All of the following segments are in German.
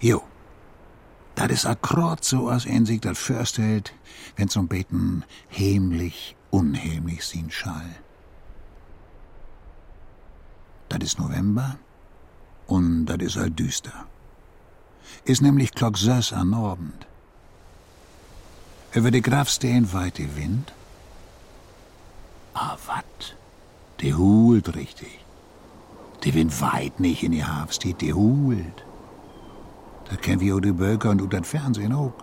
Jo. Das ist akkurat so, als ein sich das vorstellt, wenn zum Beten heimlich, unheimlich sin Schall. Das ist November und das ist halt düster. Ist nämlich klock sechs an Abend. Über die Grafsteen weite Wind. Ah, wat? Die hult richtig. Die Wind weit nicht in die Hafstedt, die hult. Das kennen wir auch die Bürger und das Fernsehen auch.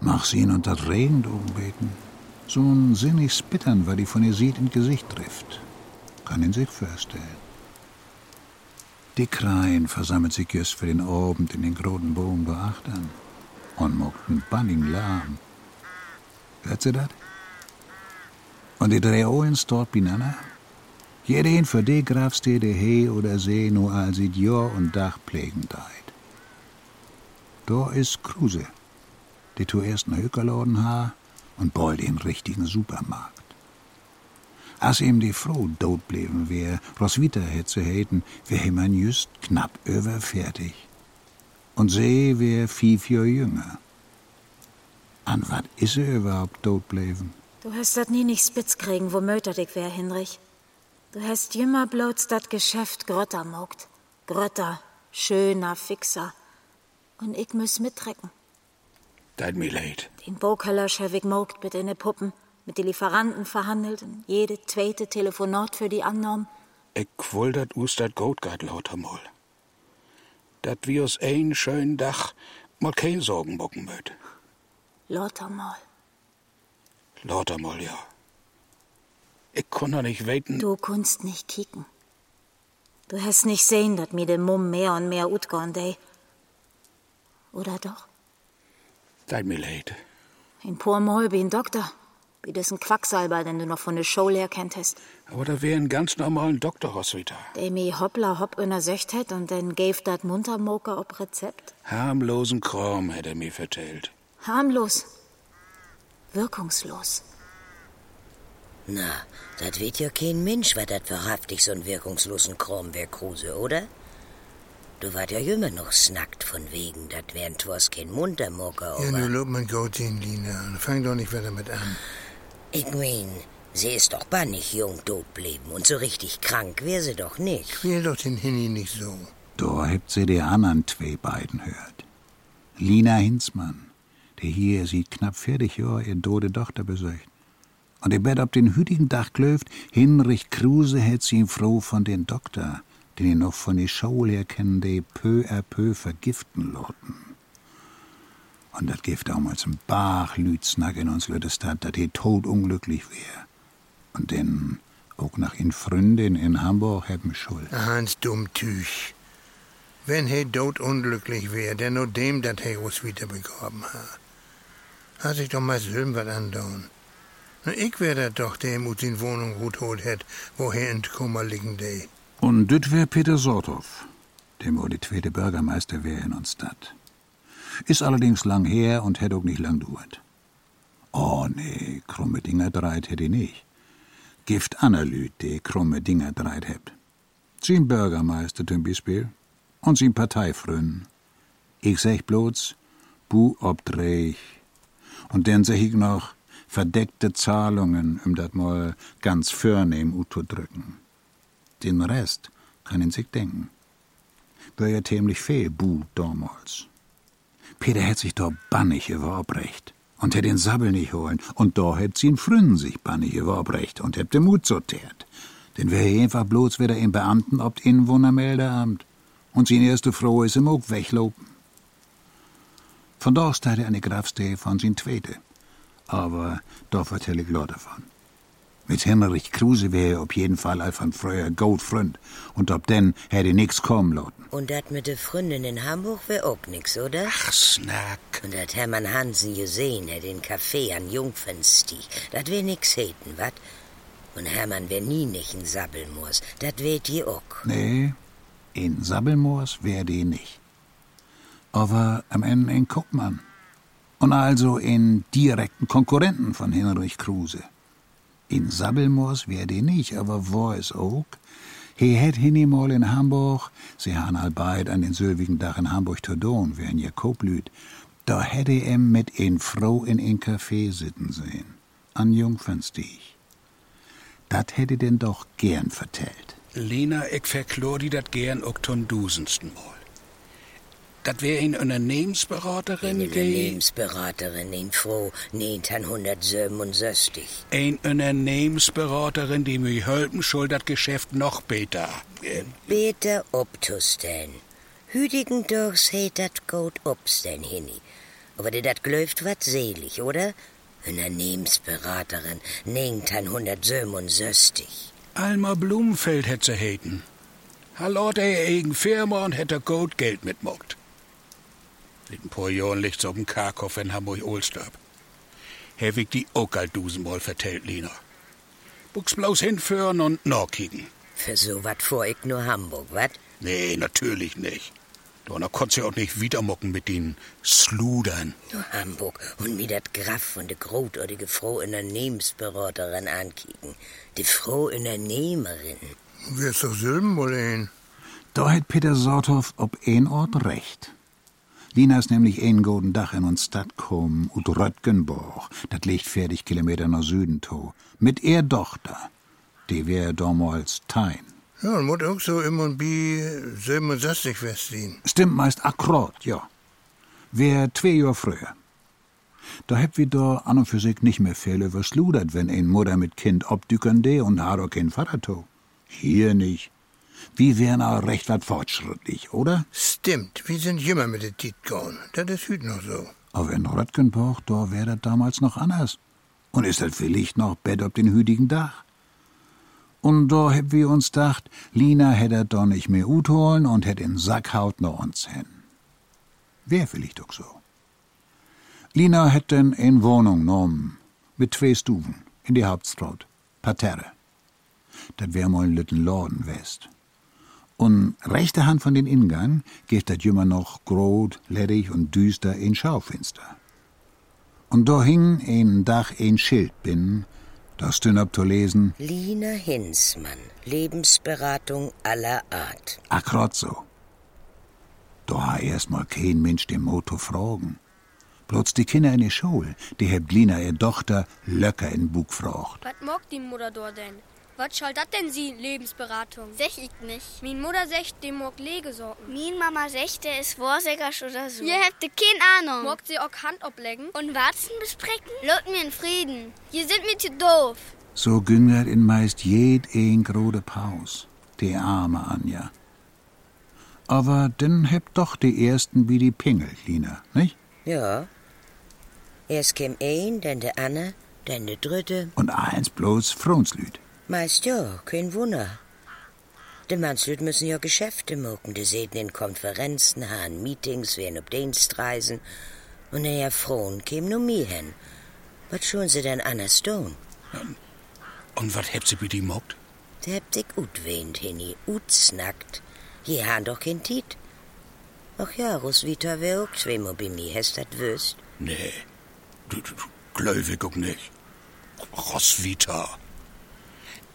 Mach sie ihn unter Regen oben beten. So ein sinnig Spittern, weil die von ihr sieht, in Gesicht trifft. Kann ihn sich vorstellen. Die Kreien versammelt sich just für den Abend in den großen Bogen beachtern und mocht ein Banning lahm. Hört sie das? Und die drei Ohlens dort beieinander? Jeden für die Grafstede he oder see nur als Jahr und Dach pflegen deit. Da ist Kruse, die zuerst einen Hökerladen ha und bald den richtigen Supermarkt. Als ihm die Frau tot blieben wär, Roswitha hätt ze häten, wär man just knapp über fertig. Und see wär fief Jahr jünger. An wat is er überhaupt tot blieben? Du hast dat nie nicht spitz kriegen, wo möter dich wär, Hinrich. Du hast immer bloß dat Geschäft Grötter mogt. Grötter, schöner Fixer. Und ich muss mitrecken. Dat mir leid. Den Bokeller hab ich mogt mit den Puppen, mit den Lieferanten verhandelt und jede zweite Telefonat für die annahm. Ich woll dat us dat Goatgard lauter mal. Dat wir aus ein schönen Dach mal kein Sorgen bocken möt. Lauter mal. Lauter mal, ja. Ich kann doch nicht weten. Du kunst nicht kicken. Du hast nicht sehen, dat mir de Mumm mehr und mehr utgorn dei. Oder doch? Dat mir leid. In pur Mal bin Doktor. Wie das ein Quacksalber, den du noch von der Show leer kennt hast. Aber da wär ein ganz normalen Doktor, Roswitha. Der mi hoppla hopp einer Söcht hat und dann gäf dat Muntermoker ob Rezept. Harmlosen Kram, hätt er mir vertellt. Harmlos. Wirkungslos. Na, das weet ja kein Mensch, was dat wahrhaftig so'n wirkungslosen Kram wär, Kruse, oder? Du wart ja immer noch snackt von wegen, dat wären twas kein Muntermocker, Ja, aber... nu lob mein Goat in, Lina. Fang doch nicht weiter mit an. Ich mein, sie ist doch bannig jung tot blieben und so richtig krank wär sie doch nicht. Quäl doch den Hinni nicht so. Da hebt sie die anderen zwei beiden hört. Lina Hinzmann, der hier sieht knapp 40 Jahre ihr tote Tochter besucht. Und ihr Bett ob den hütigen Dach klöft, Hinrich Kruse hätt sie froh von den Doktor, den ihr noch von die Schule her kennen, die peu à peu vergiften loten. Und dat Gift damals ein Bach Lütsnack in uns Lüttestadt, dat he todunglücklich wär. Und denn auch nach in Freundin in Hamburg hebben schuld. Hans Dummtüch. Wenn he dot unglücklich wär, denn nur dem, dat he uns wieder begraben ha. Hat sich doch mal selben wat andauern. Ich wär dat doch, der ihm in Wohnung gut holt hätt, wo he in Kummer liegen de. Und düt wär Peter Sorthoff, dem wo die zweite Bürgermeister wär in uns Stadt. Ist allerdings lang her und hätt auch nicht lang duert. Oh nee, krumme Dinger dreit hätt i nicht. Gift Annalüt, die krumme Dinger dreit hebt. Sin Bürgermeister zum Beispiel und sin Parteifrön. Ich sech bloß, bu obdreh. Und dann sech ich noch verdeckte Zahlungen, um dat mal ganz förnehm uto drücken. Den Rest kann ihn sich denken. Wär ja ziemlich viel Bu damals. Peter hätt sich doch bannig über Obrecht und hätt den Sabbel nicht holen. Und da hätt sie ihn Frünen sich bannig über Obrecht und hätt den Mut sortiert. Denn wär einfach bloß wieder im Beamten ob Inwohnermeldeamt. Und sin erste Frau is ihm auch weglopen. Von aus er eine Grafstee von sin Tweete. Aber da vertell ich Leute davon. Mit Henrich Kruse wär er auf jeden Fall ein früher Goldfreund. Und ob denn hätte nix kommen lassen. Und dat mit de Freundin in Hamburg wär auch nix, oder? Ach, Snack. Und dat Hermann Hansen gesehen, er den Café an Jungfernstieg, dat wär nix häten, wat? Und Hermann wär nie nicht in Sabbelmoos, dat weht je auch. Nee, in Sabbelmoors wär die nicht. Aber am Ende in Kuckmann. Und also in direkten Konkurrenten von Henrich Kruse. In Sabbelmoors wär die nicht, aber wo es auch? He het hinni mal in Hamburg, sie han al beid an den sylvigen Dach in Hamburg Tordon, wie ein Jakoblüt, da hätte em mit een Frau in een Café sitten sehen, an Jungfernstieg. Dat hätte denn doch gern vertellt. Lena, ich verklor die dat gern ook ton dusensten Mal. Dat wär een Unternehmensberaterin, Eine die... Unternehmensberaterin in Frau 1967. Een Unternehmensberaterin, die mir helfen soll, dat Geschäft noch besser. Äh, Beter optustellen. Hüdigen durchs heet dat gut opstellen hinni. Aber die dat glöft wat selig, oder? Unternehmensberaterin 1967. Alma Blumenfeld hätt sie heten. Hallo, der eigen Firma und hätte gut Geld mitmogt. Seit ein paar Jahren liegt's auf dem Karkow in Hamburg-Ohlstab. Hab ich die auch all dusenmal vertellt, Lina. Buchs bloß hinführen und nachkicken. Für so wat vor ich nur Hamburg, wat? Nee, natürlich nicht. Da konnt's ja auch nicht wiedermocken mit den Sludern. Nur Hamburg und mir dat Graf von de großartige Frau Unternehmensberaterin ankicken. Die Frau Unternehmerin. Wirst doch Sylben wohl ein. Da het Peter Sorthoff ob een Ort recht. Lina ist nämlich een goden Dach in uns Stadt kom, ut Röttgenborg, dat liegt 40 Kilometer nach Süden to, mit er Tochter. Die wär damals Tein. Ja, und muss auch so immer bi 67 festziehen. Stimmt meist akkurat, ja. Wär zwei Jahr früher. Da heb wir da an und für sich nicht mehr viel übersludert, wenn ein Mutter mit Kind obdükern de und har auch kein Vater to. Hier nicht. Wir wären auch recht wat fortschrittlich, oder? Stimmt, wir sind immer mit der Tit gegangen. Das ist heute noch so. Aber in Röttgenborg, da wär das damals noch anders. Und ist das vielleicht noch Bett ob den hütigen Dach. Und da heb wir uns dacht, Lina hätte da nicht mehr Ut holen und hätt in Sackhaut noch uns hin. Wär vielleicht auch so. Lina hätt denn in Wohnung genommen, mit zwei Stufen, in die Hauptstraut, Parterre. Dat wär mal ein lütten Laden west. Und rechte Hand von den Ingang geht dat jümmer noch grot, ledig und düster in Schaufenster. Und da hing ein Dach ein Schild bin, das dünn lesen, Lina Hinsmann, Lebensberatung aller Art. akkurat so. Da ha erst mal kein Mensch den Motto fragen. Bloß die Kinder in der Schule, die heb Lina ihr Tochter löcker in Bug frocht. Was mag die Mutter dort denn? Was soll dat denn sie, Lebensberatung? Sech ich nicht. Min Mutter secht, dem mag Lege sorgen. Min Mama sagt, der ist Vorsägers oder so. Ihr habt keine Ahnung. Mag sie auch Hand oblegen? Und Warzen besprechen? Lot mir in Frieden. Ihr sind mir zu doof. So güngert in meist jed een grode Paus, die arme Anja. Aber denn heb doch die ersten wie die Pingel, Lina, nicht? Ja. Erst käm ein, dann der Anne, dann der dritte. Und eins bloß Fronslüd. Meist ja, kein Wunder. Die Mannslüt müssen ja Geschäfte mucken, die sehen in Konferenzen, haben Meetings, werden ob Dienstreisen. Und der Herr Frohn käm nur mir hin. Was schon sie denn anders tun? Und wat hebt sie mit die mockt? Der habt sich ut wehnt, Hinni, ut snackt. Hier han doch kein Tit. Ach ja, Roswitha wär auch zweimal bei mir, hast dat wüsst. Nee, du, du, du auch nicht. Roswitha.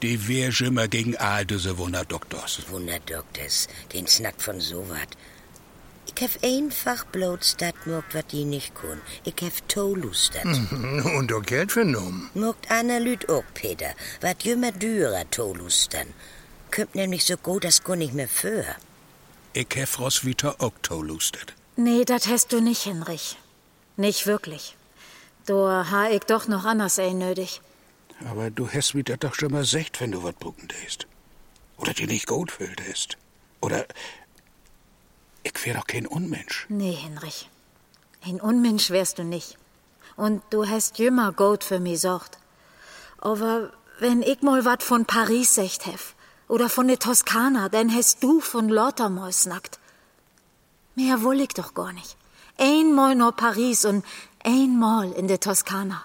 Die wär immer gegen all diese Wunderdoktors. Wunderdoktors, den snackt von so wat. Ich hef einfach bloß dat mogt, wat die nicht kun. Ich hef tolustet. Und auch Geld vernommen. Mogt Anna Lüt auch, Peter. Wat jümmer dürer tolustern. Kümmt nämlich so gut, das kun ich mir für. Ich hef Roswitha auch tolustet. Nee, dat hast du nicht, Hinrich. Nicht wirklich. Da ha ich doch noch anders ein nötig. Aber du hast mir das doch schon mal secht, wenn du wat brucken däst. Oder dir nicht gut fühltest. Oder ich wär doch kein Unmensch. Nee, Hinrich. Ein Unmensch wärst du nicht. Und du hast jümmer gut für mich sorgt. Aber wenn ich mal wat von Paris secht hef, oder von der Toskana, dann hast du von Lautermal snackt. Mehr woll ich doch gar nicht. Einmal nur Paris und einmal in der Toskana.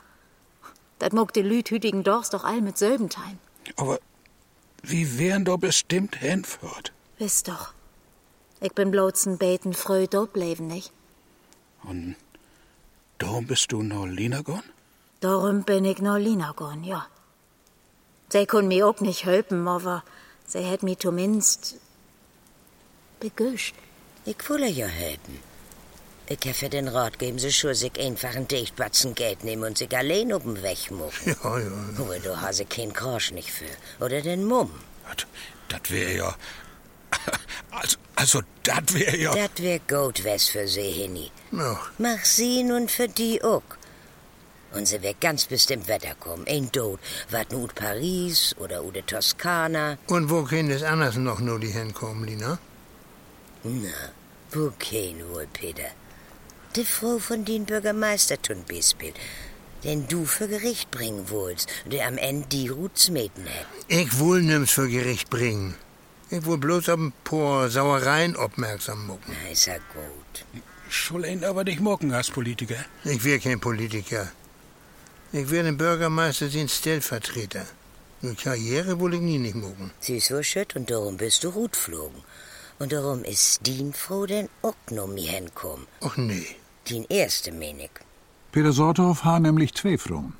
Dat mag die Lüd hütigen Dorfs doch all mit selben teilen. Aber wie wären doch bestimmt hinführt. Wisst doch. Ich bin bloß ein Beten früh dort bleiben, nicht? Und darum bist du noch Lina gone? Darum bin ich noch Lina gone, ja. Sie können mir auch nicht helfen, aber Sie hätt mi zumindest begüscht. Ich wolle ja helfen. Ich habe für den Rat geben sie schon sich einfach ein Dichtbatzen Geld nehmen und sich allein oben Weg machen. Ja, ja. Aber du hast kein Korsch nicht für. Oder den Mumm. Das wär ja. Also, also das wär ja. Das wär gut was für sie, Henny. ja. Mach sie nun für die auch. Und sie wird ganz bestimmt Wetter kommen. Ein Tod. Wat nu Paris oder ude Toskana. Und wo können es anders noch nur die hinkommen, Lina? Na, wo kein wohl, Peter? Die Frau von den Bürgermeister tun Beispiel. Den du für Gericht bringen wollst, der am Ende die Rutsmeten hat. Ich will nimm's für Gericht bringen. Ich will bloß auf ein paar Sauereien aufmerksam machen. Na, ist ja gut. Schul ihn aber nicht mocken als Politiker. Ich wär kein Politiker. Ich wär den Bürgermeister sein Stellvertreter. Eine Karriere will ich nie nicht machen. Sie ist so schütt und darum bist du Rut flogen. Und darum ist din froh denn auch noch mir hinkommen. Ach nee. Din erste Menig. Peter Sorthoff ha nämlich zwei Frauen.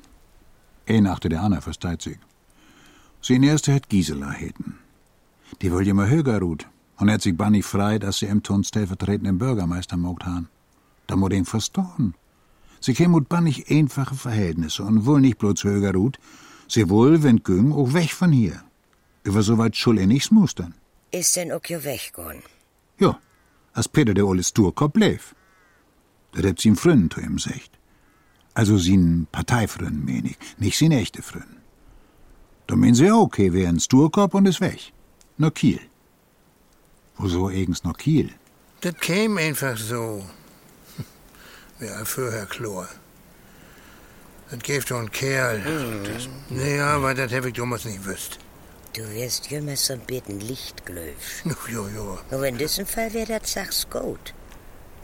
Ein achte der Anna versteht sich. Sein erste het Gisela heten. Die wollte immer höher ruht und hat sich bannig frei, dass sie im Ton stellvertretenden Bürgermeister mogt han. Da mo den verstorben. Sie käm mut bannig einfache Verhältnisse und wohl nicht bloß höher ruht, sie wohl, wenn güng, auch weg von hier. Über so weit schul er nichts mustern. Ist denn auch jo weggegangen? Ja, als Peter der olle Sturkopf bleef. Das hat sin Fründen zu ihm secht. Also sin mein ich, nicht sin echte Fründen. Da meinen sie auch, okay, wär ein Sturkopf und ist weg. Nur Kiel. Wieso eigens noch Kiel? Das käme einfach so. Ja, vorher Chlor. Das gibt doch ein Kerl. Das, naja, aber das hab ich damals nicht gewusst. Du wirst jümmer so ein bisschen lichtglöw. Jo, jo, jo. Nur in diesem Fall wär das sachs gut.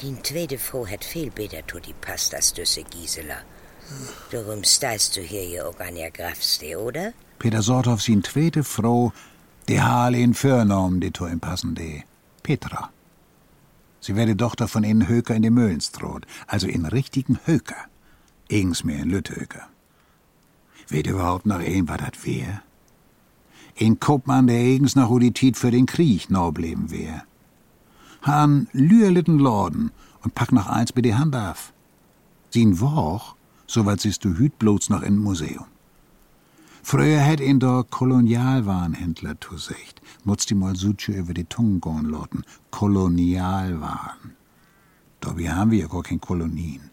Die zweite Frau hat viel besser zu die passt als düsse Gisela. Darum steist du hier ja auch an ihr Grafste, oder? Peter Sorthoff sin zweite Frau, die Hale in Förnorm, die zu ihm passen, die Petra. Sie wär die Tochter von in Höker in de Möhlenstroth, also in richtigen Höker. Eigens mehr in Lüthöker. Weht überhaupt noch ein, was dat wär? Ein Kopmann, der eigens noch u die Tiet für den Krieg no blieben wär. Han lüerlitten Lorden und pack noch eins bei die Hand af. Sin Woch, soweit siehst du hüt bloß noch in Museum. Früher hätt ihn der Kolonialwarenhändler zu secht. Mutzt die mal Suche über die Tungen gehen loten. Kolonialwaren. Dabei haben wir ja gar kein Kolonien.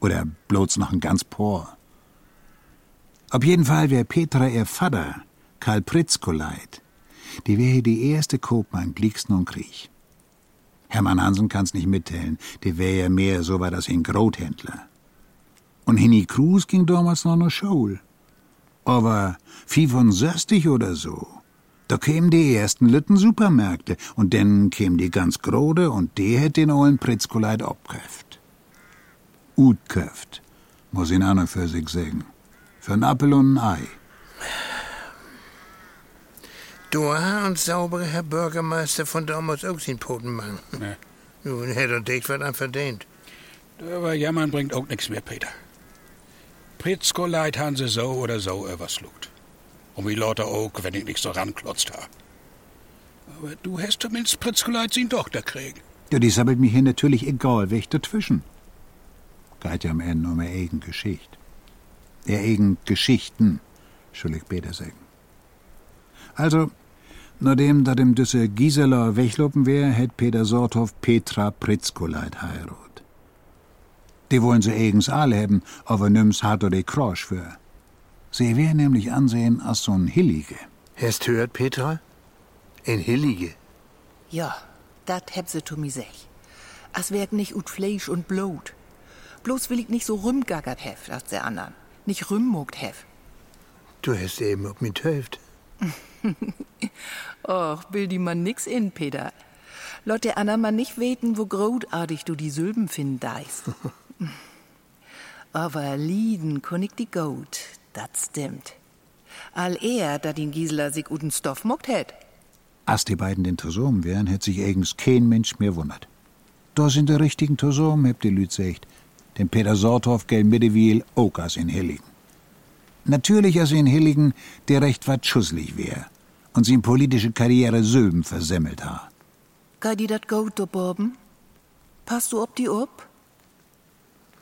Oder bloß noch ein ganz Por. Auf jeden Fall wär Petra ihr Vater, Karl Pritzkoleit. Die wär die erste Kopmann Glicksten und Krieg. Hermann Hansen kann's nicht mitteilen. Die wär ja mehr so war das ein Grothändler. Und Henny Kruse ging damals noch nach Schule. Aber 65 oder so, da kämen die ersten Lütten Supermärkte und dann käm die ganz Grode und die hätt den ollen Pritzkoleit abköft. Utköft, muss ihn an und für sich sagen. Für ein Appel und ein Ei. Du hast uns saubere Herr Bürgermeister von damals auch sin Potenmann. Ne. Nun hätte dich was an verdient. Aber jammern bringt auch nichts mehr, Peter. Pritzkoleit han sie so oder so überslut. Und wie lauter auch, wenn ich nicht so ranklotzt ha. Aber du hast zumindest Pritzkoleit sin Tochter kriegen. Ja, die sabbelt mir hier natürlich egal, weg dazwischen. Geht ja am Ende um eine eigen Geschichte. Der eigen Geschichten, ich beter sagen. Also, nachdem da dem düsse Gisela wegloppen wär, hätt Peter Sorthoff Petra Pritzkoleit heirat. Die wollen sie eigens alle haben, aber nimm's hat er die Krosch für. Sie wär nämlich ansehen als so'n Hillige. Hast hört, Petra? Ein Hillige. Ja, dat heb se to mi sech. As werk nicht ut Fleisch und Blut. Bloß will ich nicht so rümgaggert hef, als der andern. Nicht rümmogt hef. Du hast eben ob mit Hälfte. Och, will die man nix in, Peter. Lot der Anna man nicht weten, wo großartig du die Sülben finden deist. Aber lieden kun ich die gut, dat stimmt. All er, da den Gisela sich uten Stoff mogt hätt. Als die beiden den Tosom wären, hätt sich eigens kein Mensch mehr wundert. Da sind die richtigen Tosom, hebt die Lüt secht. Den Peter Sorthoff gell Mittewiel auch als in Hilligen. Natürlich als in Hilligen, der recht wat schusselig wär. Und sin politische Karriere Söben versemmelt ha. Gei die dat du Borben? Passt du ob die ob?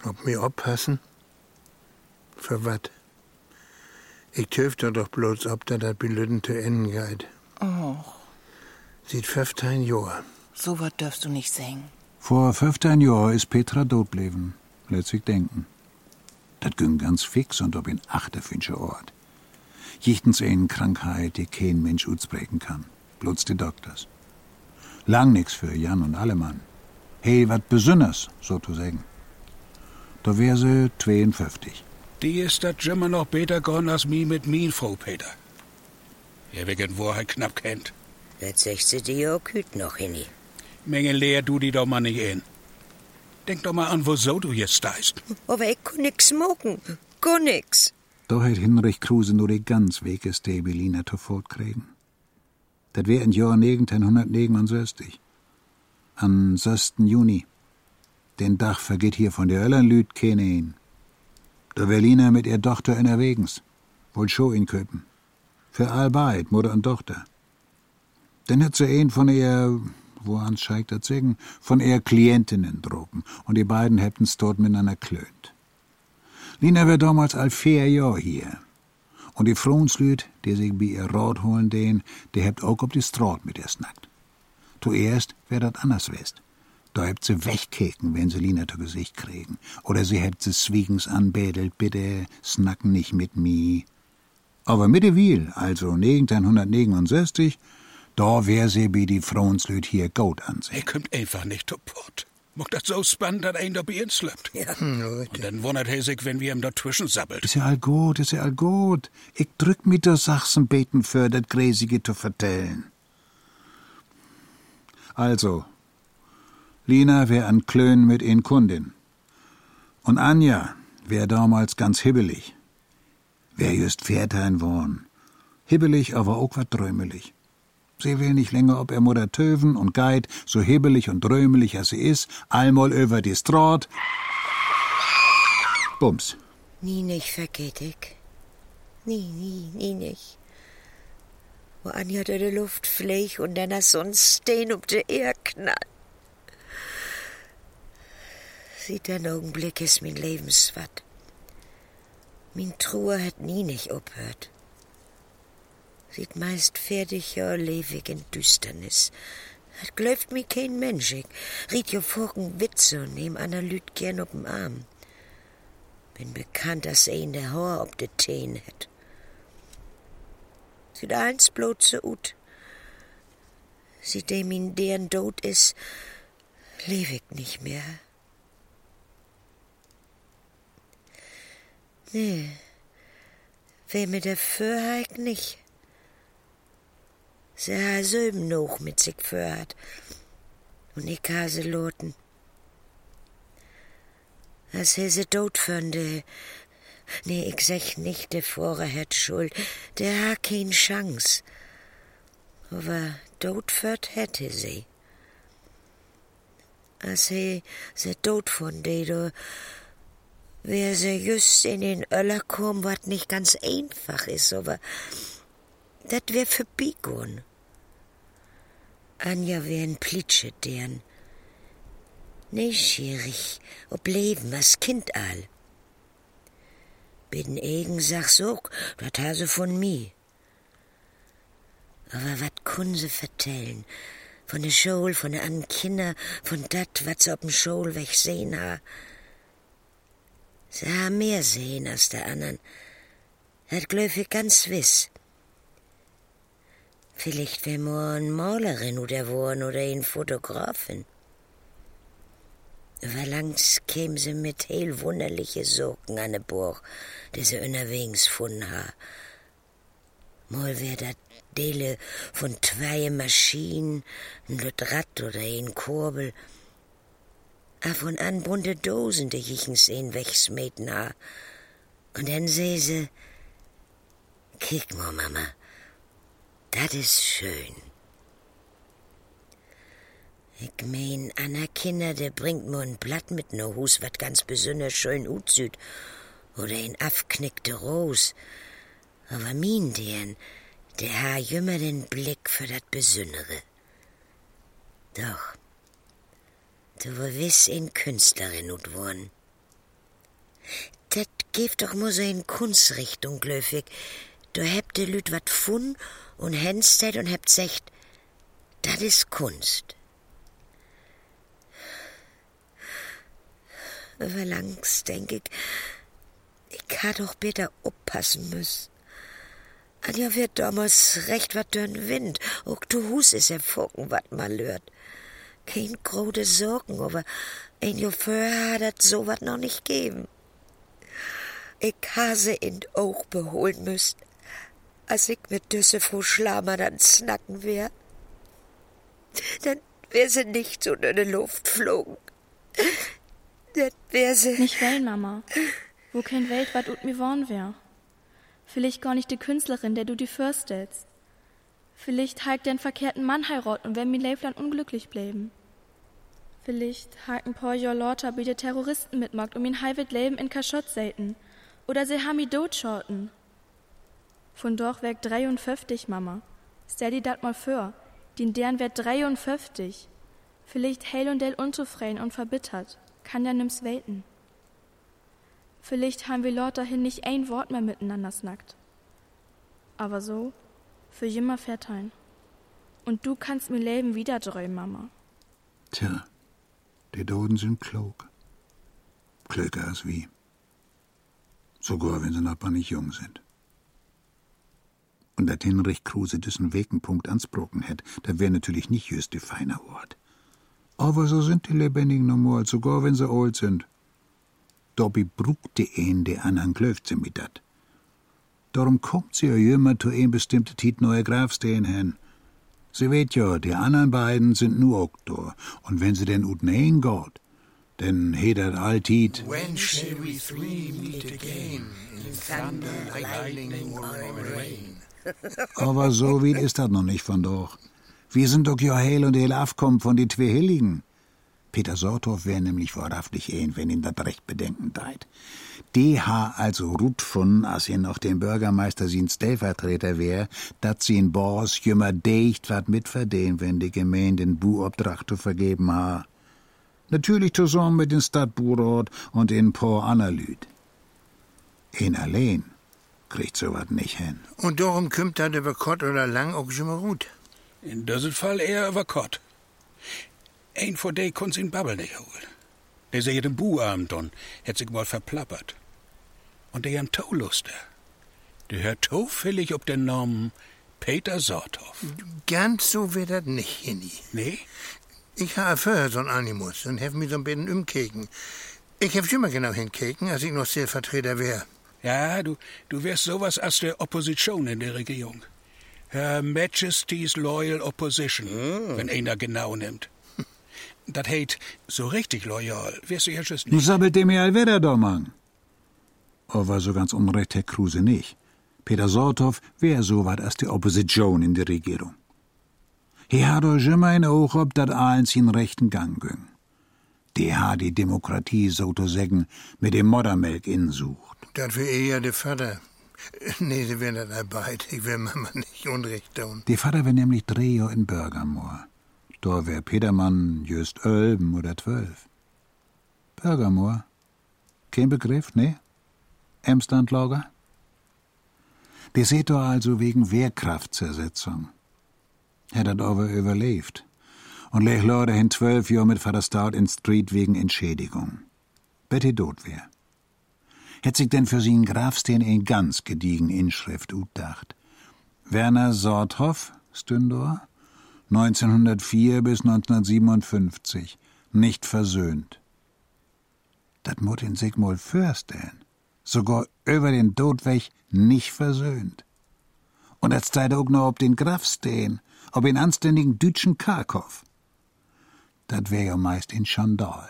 Ob mir oppassen? Für wat? Ich töfte doch bloß, ob da dat Belüden zu enden geht. Och, Sieht 15 Jahre. so wat dürfst du nicht singen. Vor 15 Jahren ist Petra tot sich denken. Dat ging ganz fix und ob in achterfinche Ort. Jichtens eine Krankheit, die kein Mensch utsprechen kann. Bloß die Doktors. Lang nix für Jan und Allemann. Hey, wat besonders, so zu sagen. Da wär sie 52. Die ist dat immer noch besser gone als mi mit min, Frau Peter. Ja, wegen Wahrheit knapp kennt. Das sagt sie dir auch hüt noch hinni. Menge leer du die doch mal nicht in. Denk doch mal an, wo so du jetzt steist. Aber ich kann nix smoken. Gar nix. Da hat Hinrich Kruse nur die ganz wege Stabiliner zu fortkriegen. Dat wär in Jahr 1969. Am 6. Juni. Den Dach vergeht hier von der Öllernlüt keine hin. Der Berliner mit ihr Tochter in Erwegens. Wollt Show ihn köpen. Für allbeid, Mutter und Tochter. Dann hat sie einen von ihr, wo ans scheigt dat sagen, von ihr Klientinnen droben. Und die beiden hätten's dort miteinander klönt. Lina wär damals all vier Jahr hier. Und die Frohnslüt, die sich bei ihr Rot holen den, die hebt auch ob die Straat mit ihr snackt. Zuerst wär dat anders west. Da hebt sie wegkeken, wenn sie Lina zu Gesicht kriegen. Oder sie hebt sie zwiegens anbedelt, bitte snacken nicht mit mi. Aber mitte Wiel, also 1969, da wär sie bei die Frohnslüt hier gut ansehen. Er kommt einfach nicht zu Port. Macht das so spannend, dass ein da bei uns slöppt. Ja. Und dann wundert er sich, wenn wir ihm dazwischen sabbelt. Ist ja all gut, ist ja all gut. Ich drück mit der Sachsen beten für dat Gräsige zu vertellen. Also, Lina wär an Klön mit in Kundin. Und Anja wär damals ganz hibbelig. Wär just Pferdhein worn. Hibbelig, aber auch wat drömelig. Sie will nicht länger, ob er Mutter Töven und Geit, so hibbelig und drömelig als sie is, allmal über die Straat. Bums. Nie nicht vergeht ich. Nie, nie, nie nicht. Wo Anja die Luft fliegt und dann sonst stehen ob der Erde knallt. Sieht den Augenblick ist mein Lebenswatt. Min Truhe hat nie nicht aufhört. Sieht meist fertig ja lewig in Düsternis. Het gläuft mi kein Mensch. Ich riet jo vorgen Witze und nehm Anna Lüt gern ob'm Arm. Bin bekannt, dass ein der Haar ob de Teen het. Sieht eins bloß so ut. Sieht dem in deren Tod is, leb ich nicht mehr. Nee, wer mir dafür halt nicht. Sie ha Söben noch mit sich führt. Und ich ha sie loten. Als sie tot fände. Nee, ich sech nicht, der Vorer hat Schuld. Der ha kein Chance. Aber tot führt hätte sie. Als sie tot von do wär sie just in den Öller kom, wat nicht ganz einfach is, aber dat wär für Bigon. Anja wär ein Plitsche deren. Neugierig, ob Leben, was Kind all. Biden Egen sag's auch, dat ha sie von mi. Aber wat kun sie vertellen? Von der Schule, von der anderen Kinder, von dat, wat sie ob'm Schul weg sehen ha. Sie ha mehr sehen als der anderen. Dat glaub ich ganz wiss. Vielleicht wär mo eine Malerin oder worden oder eine Fotografin. Aber langs käm sie mit heel wunderliche Sorgen an de Burg, die sie unterwegs gefunden ha. Mal wär dat Dele von zwei Maschinen, ein Lutrad oder ein Kurbel. A von an bunte Dosen, die ich'n sehen wegsmeten ha. Und dann seh sie, kick mal, Mama, dat is schön. Ich mein, Anna Kinder, der bringt mir ein Blatt mit no Hus, wat ganz besonders schön utsüht. Oder ein afknickte Ros. Aber min deren, Der ha jümmer den Blick für dat Besünnere. Doch, du war wiss in Künstlerin und worden. Dat gibt doch nur so in Kunstrichtung, Glöfig. Du hebt de Lüt wat fun und henstet und hebt secht, dat is Kunst. Aber langs denk ich, ich ha doch bitte oppassen müssen. Anja wird damals recht wat dünn Wind, auch du Hus is erfocken, wat mal lört. Kein grode Sorgen, aber ein vorher hat dat so wat noch nicht geben. Ich hase in Auch beholen müsst, als ich mit Düsse Schlammer dann snacken wär. Dann wär sie nicht so in die Luft flogen. Dann wär sie... Nicht well, Mama. Wo kein Welt ut mir worn wär. Vielleicht gar nicht die Künstlerin, der du die fürstelst. Vielleicht halt den verkehrten Mann heirat und wenn mir Leifland unglücklich bleiben. Vielleicht ein paar Jahr lauter bei den Terroristen mitmacht um ihn halbet Leben in Kaschott selten. Oder sie haben ihn dotschoten. Von doch weg 53, Mama. Stell dir dat mal vor. Den deren wird 53. Vielleicht heil und del unzufrieden und verbittert. Kann ja nims welten. Vielleicht haben wir Leute dahin nicht ein Wort mehr miteinander snackt. Aber so, für immer verteilen. Und du kannst mir Leben wieder drehen, Mama. Tja, die Doden sind klug. Klüger als wie. Sogar wenn sie noch nicht jung sind. Und dat Hinrich Kruse diesen Wegenpunkt ansprochen hätt, da wär natürlich nicht just die feine Ort. Aber so sind die Lebendigen no mal, sogar wenn sie alt sind. Dobby brugt die een de anderen klöft sie mit dat. Darum kommt sie ja immer zu ein bestimmte Tit neue Grafstehen hin. Sie weht ja, die anderen beiden sind nur Oktor. Und wenn sie denn ut nein geht, denn he dat altit. When shall we three meet again? In thunder, lightning or rain? Aber so weit ist dat noch nicht von doch. Wir sind doch ja heil und heil aufkommen von die zwei Heiligen. Peter Sorthoff wär nämlich wahrhaftig ein, wenn ihn dat recht bedenken deit. Ha also Ruth von, als ihn noch dem Bürgermeister sin Stellvertreter wär, dat sie in Bors jümmer deicht wat mitverdehn, wenn die Gemeinde den Buobdracht zu vergeben ha. Natürlich zusammen mit den Stadtburat und in paar Analyt. Ein allein kriegt so wat nicht hin. Und darum kümmt dat über Kott oder lang auch schon mal gut. In diesem Fall eher über Kott. Ein von de konnt's in Babbel nicht holen. Der sehe den Buabend und hätt sich mal verplappert. Und der am Tauluster. Der hört zufällig ob den Namen Peter Sorthoff. Ganz so wird dat nicht, Henny. Nee? Ich habe vorher so'n Animus und hef mich so ein bisschen umkeken. Ich hef schon mal genau hinkeken, als ich noch Stellvertreter wär. Ja, du, du wärst sowas als der Opposition in der Regierung. Her Majesty's Loyal Opposition, wenn einer genau nimmt. Das heißt, so richtig loyal wärst du ja schon Nu nicht. sabbelt dem ja wieder da, Mann. Aber so ganz unrecht Herr Kruse nicht. Peter Sorthoff wär so wat als die Opposition in der Regierung. He hat doch immer in Auge, ob dat eins in rechten Gang ging. Die hat die Demokratie, so zu sagen, mit dem Moddermelk insucht. Dat wär eher der Vater. Nee, sie wären dat beid. Ich will Mama nicht unrecht tun. Die Vater wär nämlich drei Jahr in Bürgermoor. Da wär Petermann just elben oder zwölf. Bürgermoor? Kein Begriff, ne? Emslandlager? Die seht doch also wegen Wehrkraftzersetzung. Hätt dat aber überlebt. Und lech Leute hin zwölf Jahr mit Vater Stout in Street wegen Entschädigung. Betty tot wär. Hätt sich denn für sie'n Grafsten ein ganz gediegen Inschrift utdacht. Werner Sorthoff, Stündor, 1904 bis 1957, nicht versöhnt. Dat mut in sich mal fürstellen. Sogar über den Tod nicht versöhnt. Und das zeigt auch noch ob den Graf stehen, ob den anständigen dütschen Karkow. Dat wär ja meist in Schandal.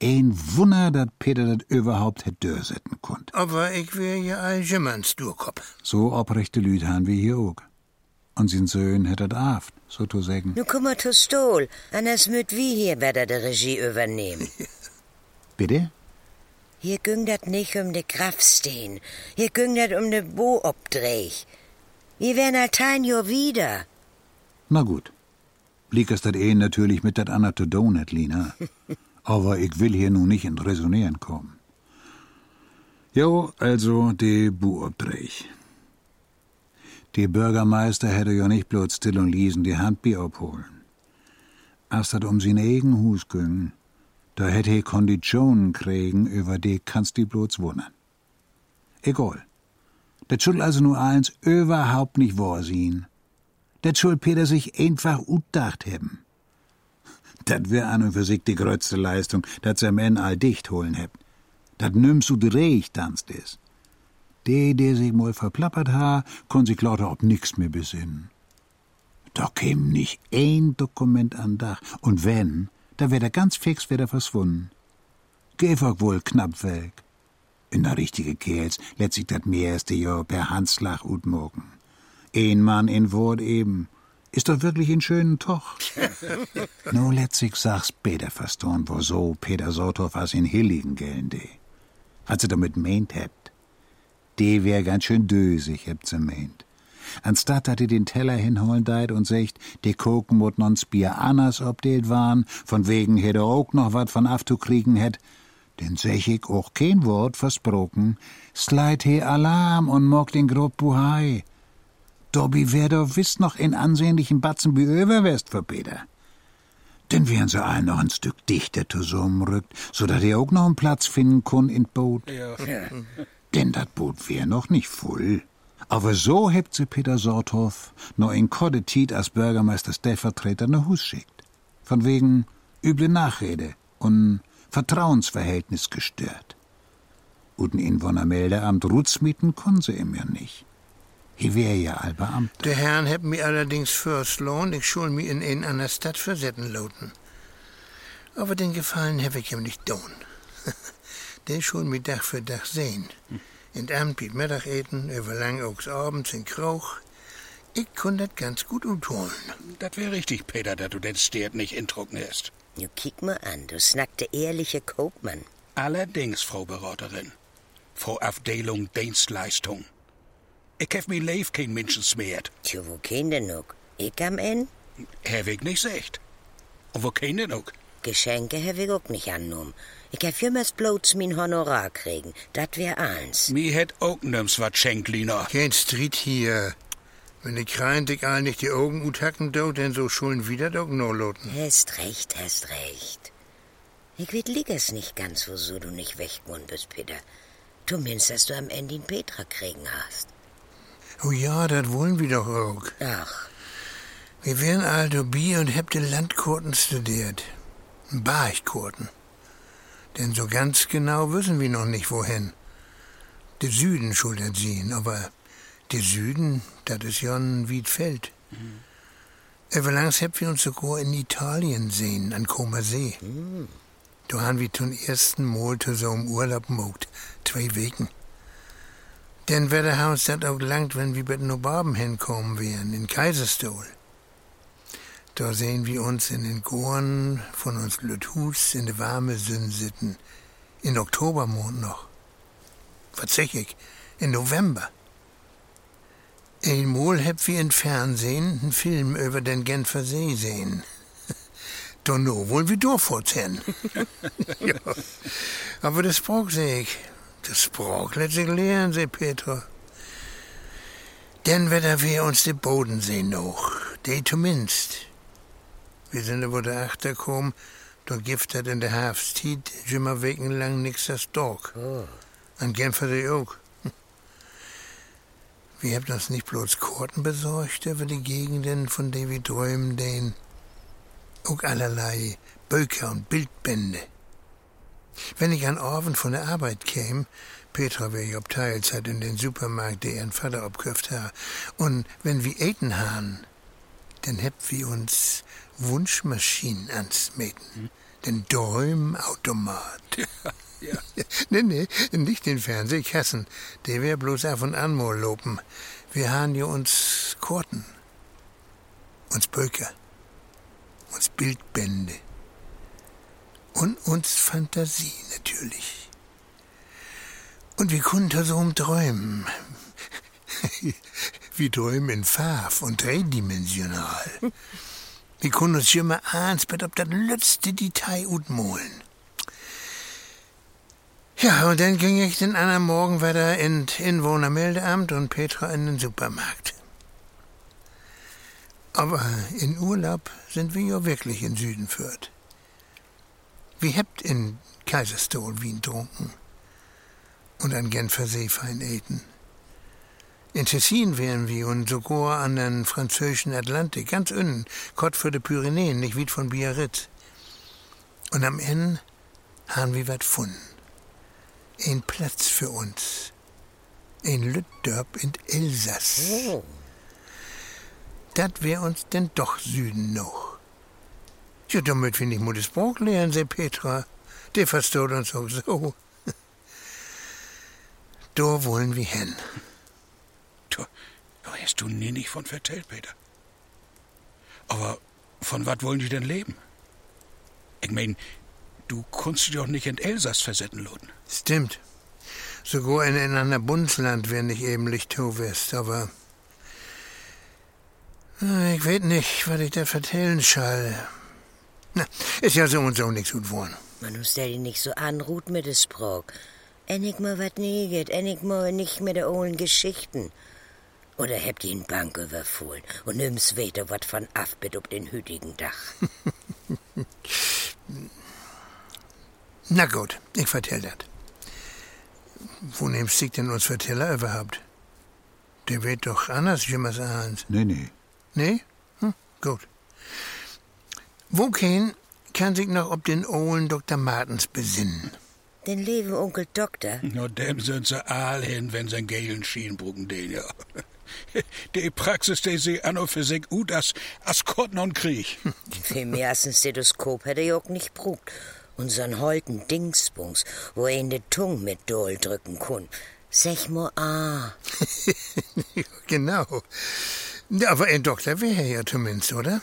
Ein Wunder, dat Peter dat überhaupt hätt dörsetten konnt. Aber ich wär ja allgemein Sturkopf. So oprechte Lüd han wie hier ook. Und sin Söhn hätt dat aft, so zu sagen. Nu komm mal zu Stol, anders müt wie hier werde die Regie übernehmen. Bitte? Hier ging dat nicht um de Grafsteen, hier ging dat um de Boobdreh. Wir wären altein jo wieder. Na gut. Liegt es dat eh natürlich mit dat Anna to Donut, Lina. Aber ich will hier nun nicht in Resonieren kommen. Jo, also die Buobdrech. Die Bürgermeister hätte ja nicht bloß still und liesen die Handbier abholen. Als dat um sin eigen Hus ging, da hätte he Konditionen kriegen, über die kannst die bloß wundern. Egal. Das soll also nur eins überhaupt nicht wahr Das soll Peter sich einfach utdacht haben. Dat wär an und für sich die größte Leistung, dat am Ende all dicht holen hebt. Dat nimmst du dreich tanzt is. De, der sich mal verplappert ha, kon sich lauter ob nix mehr besinnen. Da käm nicht ein Dokument an Dach. Und wenn, da wär der ganz fix wieder verschwunden. Gäfog wohl knapp weg. In der richtige Kerls lässt sich dat mehrste Jahr per Handslag utmogen. Ein Mann in Wort eben. Ist doch wirklich ein schönen Toch. no letztlich sag's Peter verstorn, wo so Peter Sotow was in Hilligen gellen de. Was sie damit meint hebt. De wär ganz schön dösig, hebt sie meint. Anstatt dat die den Teller hinholen deit und sagt, die koken mut nons Bier anders ob det waren, von wegen hätte auch noch wat von afzukriegen hätt, denn sech ich auch kein Wort versprochen, sleit he Alarm und mock den grob Buhai. Dobby wär doch wiss noch in ansehnlichen Batzen wie Överwest für Peter. Denn wären sie allen noch ein Stück dichter zusammenrückt, so dass er auch noch einen Platz finden kun in Boot. Ja. Denn dat Boot wär noch nicht voll. Aber so hebt sie Peter Sorthoff noch in Koddetit als Bürgermeister Stellvertreter nach Hus schickt. Von wegen üble Nachrede und Vertrauensverhältnis gestört. Und in Inwohnermeldeamt Rutzmieten können sie ihm ja nicht. Hier wär ja all Beamter. Der Herrn hebt mi allerdings fürs Lohn, ich schul mi in ein einer Stadt versetzen loten. Aber den Gefallen hab ich ihm nicht tun. Den schul mi Dach für Dach sehen. In Amt biet Mittageten, über lang auch abends in Kroch. Ich kon dat ganz gut utholen. Das wär richtig, Peter, dass du den Stiert nicht introcken hast. Nu kick mal an, du snackte ehrliche Koopmann. Allerdings, Frau Beraterin. Frau Abteilung Dienstleistung. Ich hef mi Leif kein Menschen smert. Tja, wo kein denn noch? Ich am Ende? Hab ich nicht secht. Und wo kein denn auch? Geschenke hab ich auch nicht angenommen. Ich hab jemals bloß mein Honorar kriegen. Dat wär eins. Mi hätt auch nims wat schenkt, Lina. Kein Street hier. Wenn ich rein dich all nicht die Augen uthacken do, denn so schulden wieder doch no loten. Hast recht, hast recht. Ich weet liegers nicht ganz, woso du nicht weggegangen bist, Peter. Du meinst, dass du am Ende den Petra kriegen hast. Oh ja, dat wollen wir doch auch. Ach, Wir wären also Bier und hebt den Landkurten studiert. Barchkurten. Denn so ganz genau wissen wir noch nicht, wohin. Der Süden schuldet sehen, aber der Süden, das ist ja ein Wiedfeld. Mhm. Everlangs hebt wir uns sogar in Italien sehen, an Comer See. Da haben wir zum ersten Mal zusammen Urlaub gemacht. Zwei Wochen. Denn wäre uns das auch langt, wenn wir mit Nobaben hinkommen wären, in Kaiserstuhl. Da sehen wir uns in den Goren von uns Lüthus in de warme Sünn sitten. In Oktobermond noch. Ich? In November. Einmal heb wir im Fernsehen einen Film über den Genfer See sehen. Donno wohl wie durchfortzen. ja. Aber das seh ich. Das Sprach lässt sich lernen, seh Petra. Denn werden wir uns den Bodensee noch. Die zumindest. Wir sind über der gekommen, da gibt es in der Herbstzeit immer wochenlang nix das Dog. oh. An Genfer See auch. Wir haben uns nicht bloß Karten besorgt über die Gegenden, von denen wir träumen, den auch allerlei Böker und Bildbände. Wenn ich an Abend von der Arbeit käme, Petra wäre ja ob Teilzeit in den Supermarkt, der ihren Vater abköpft hat, und wenn wir eten haben, dann hebt wir uns Wunschmaschinen ansmeten. Den Däumautomat. Ja. nee, nee, nicht den Fernsehkassen. Der wär bloß auf und an mal lopen. Wir haben ja uns Korten. Uns Böker. Uns Bildbände. Und uns Fantasie natürlich. Und wir konnten so träumen. Wir träumen in Farb und dreidimensional. Wir können uns mal eins bis auf das letzte Detail utmolen. Ja, und dann ging ich den anderen Morgen wieder in Inwohnermeldeamt und Petra in den Supermarkt. Aber in Urlaub sind wir ja wirklich in Süden führt. Wir habt in Kaiserstuhl Wien trunken und an Genfer See fein eten. In Tessin wären wir und sogar an den französischen Atlantik, ganz innen, Gott für die Pyrenäen, nicht weit von Biarritz. Und am Ende haben wir wat gefunden. Ein Platz für uns. Ein Lüttdörp in Elsass. Oh. Das wär uns denn doch Süden noch. Ja, damit wir nicht nur das Brauch lernen, se Petra. Der versteht uns auch so. Da wollen wir hin. Du, da hast du nie nicht von vertellt, Peter. Aber von was wollen die denn leben? Ich mein, du kannst dich doch nicht in Elsass versetzen lassen. Stimmt. Sogar in ein anderes Bundesland wär nicht eben Lichtow wärst, aber. äh, Ich weiß nicht, was ich da vertellen schall. Na, ist ja so und so nichts gut geworden. Man muss dich nicht so anruht mit dem Sprach. Ennig mal wat neget, ennig mal nicht mit der ollen Geschichten. Oder habt ihr in Bank überfohlen und nimm's weiter wat von Afbit ob den hütigen Dach. Na gut, ich vertell dat. Wo nimmst du denn uns Verteller überhaupt? Der wird doch anders, jemals ahns. Nee, nee. Nee? Hm, gut. Wo kein kann sich noch ob den Ohlen Dr. Martens besinnen? Den lieben Onkel Doktor. Na, dem sind sie all hin, wenn sie einen geilen Schienbrücken den, ja. Die Praxis, die sie an und für sich ut as, as Kotten und Krieg. Viel mehr als ein Stethoskop hätte ich auch nicht brugt. Und so'n holten Dingsbums, wo er in die Tung mit Doll drücken kun. Sech mo ah. genau. Aber ein Doktor wäre ja zumindest, oder?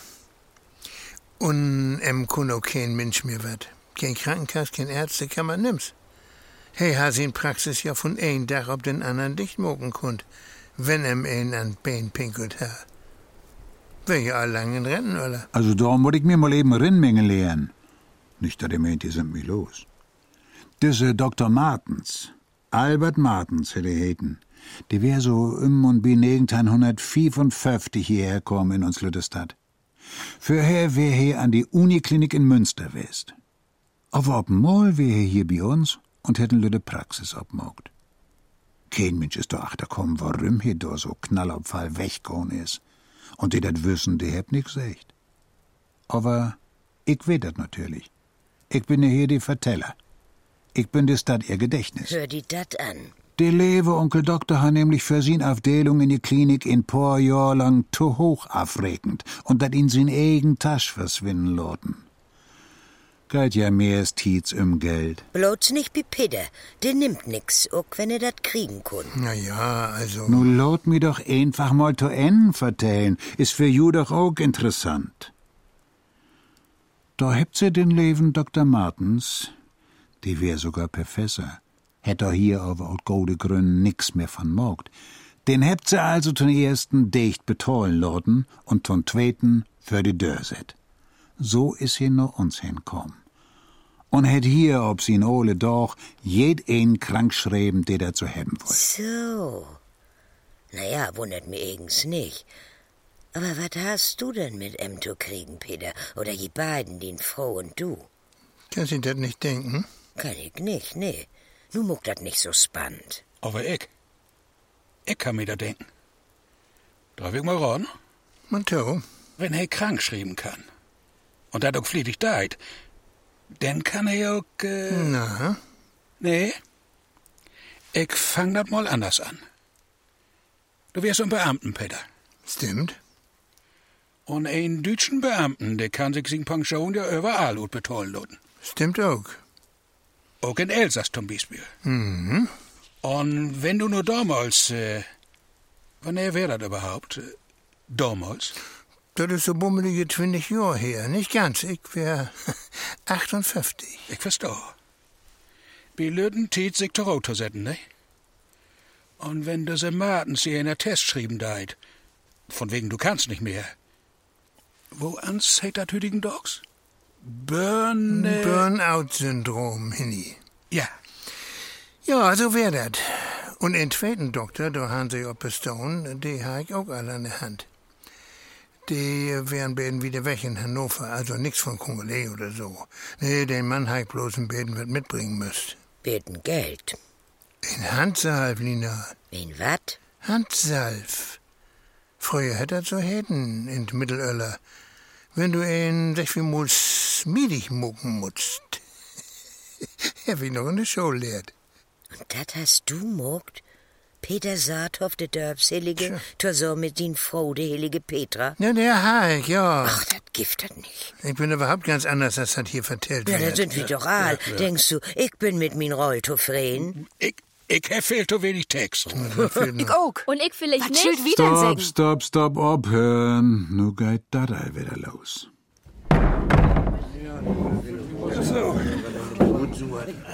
Und em kun auch kein Mensch mehr wird. Kein Krankenkasse, kein Ärzte, kann man nimm's. Hey, ha sie in Praxis ja von ein Dach auf den anderen dicht mogen kunt, wenn em ein an Bein pinkelt ha. Wär ja lang in Rennen, oder? Also da muss ich mir mal eben Rinnmengen lehren. Nicht, dass ihr meint, die sind mir los. Diese Dr. Martens, Albert Martens hätte heten, die wär so um und bi 1955 hierher kommen in uns Lüttestadt. Vorher wär he an die Uniklinik in Münster west. Aber ob mal wär he hier bei uns und hätten Lütte Praxis obmogt. Kein Mensch ist doch achterkommen, warum he da so knallabfall weggegangen is. Und die dat wissen, die heb nix echt. Aber ich weet dat natürlich. Ich bin hier die Verteller. Ich bin das dat ihr Gedächtnis. Hör die dat an. Der liebe Onkel Doktor hat nämlich für sin Aufdelung in die Klinik in paar Jahr lang zu hoch aufregend und dat in sin eigen Tasch verschwinden loten. Galt ja mehr als Tietz um Geld. Bloß nicht wie Peter. Der nimmt nix, auch wenn er dat kriegen kun. Na ja, also. Nu lot mi doch einfach mal zu Ende vertellen. Ist für ju doch auch interessant. Da hebt sie den Leben Dr. Martens, die wär sogar Professor, hätt er hier aber aus gode Gründen nix mehr von morgt. Den hebt sie also zum ersten dicht betollen loten und zum zweiten für die Dörr set. So is sie nur uns hinkommen. Und hätt hier, ob sie in Ole doch, jed een krank schreiben, der dazu haben wollt. So. Naja, wundert mir eigens nicht. Aber was hast du denn mit em zu kriegen, Peter? Oder die beiden, den Frau und du? Kannst du das nicht denken? Kann ich nicht, nee. Nu muck dat nicht so spannend. Aber ich, ich kann mir da denken. Darf ich mal ran? Man to. Wenn er krank schreiben kann und auch flietig deit, dann kann er auch, äh, Na, nee, ich fang dat mal anders an. Du wärst ein Beamten, Peter. stimmt. Und ein deutschen Beamten, der kann sich sin Pension ja überall ut betollen lassen. Stimmt auch. Auch in Elsass zum Beispiel. Mhm. Und wenn du nur damals, äh, wann wär das überhaupt? Äh, Damals? Das ist so bummelige 20 Jahre her. Nicht ganz. Ich wär 58. Ich verstehe. Bei Löden tät sich der Auto setzen, ne? Und wenn du se Martens hier in der Test schrieben deit, von wegen du kannst nicht mehr. Wo ans heit dat Hüdigen Dogs? Burn... Äh, Burnout-Syndrom, Hinni. Ja. Ja, so wär dat. Und den zweiten Doktor, der Hansi Oppestone, die ha ich auch alle an der Hand. Die wären beiden wieder weg in Hannover, also nix von Kongolais oder so. Nee, den Mann ha ich bloß ein Beten was mitbringen müsst. Beten Geld. In Handsalf, Lina. In wat? Handsalf. Früher hätt er so hätten in Mittelöller. Wenn du ihn sech wie mal smiedig mucken musst. Hab ich noch in der Show lehrt. Und dat hast du mogt? Peter Saathoff, de Dörbselige, tor so mit din Frau, de heilige Petra? Ja, der ha ich, ja. Ach, dat gift dat nicht. Ich bin überhaupt ganz anders, als das hier vertellt Ja, wird. dann sind wir doch all. Denkst du, ich bin mit min Rolltofreen? Ich, ich hab viel zu wenig Text. Ich auch. Und ich vielleicht Was nicht. schild wieder Stopp, sagen? stopp, stopp, abhören. Nu geht all wieder los.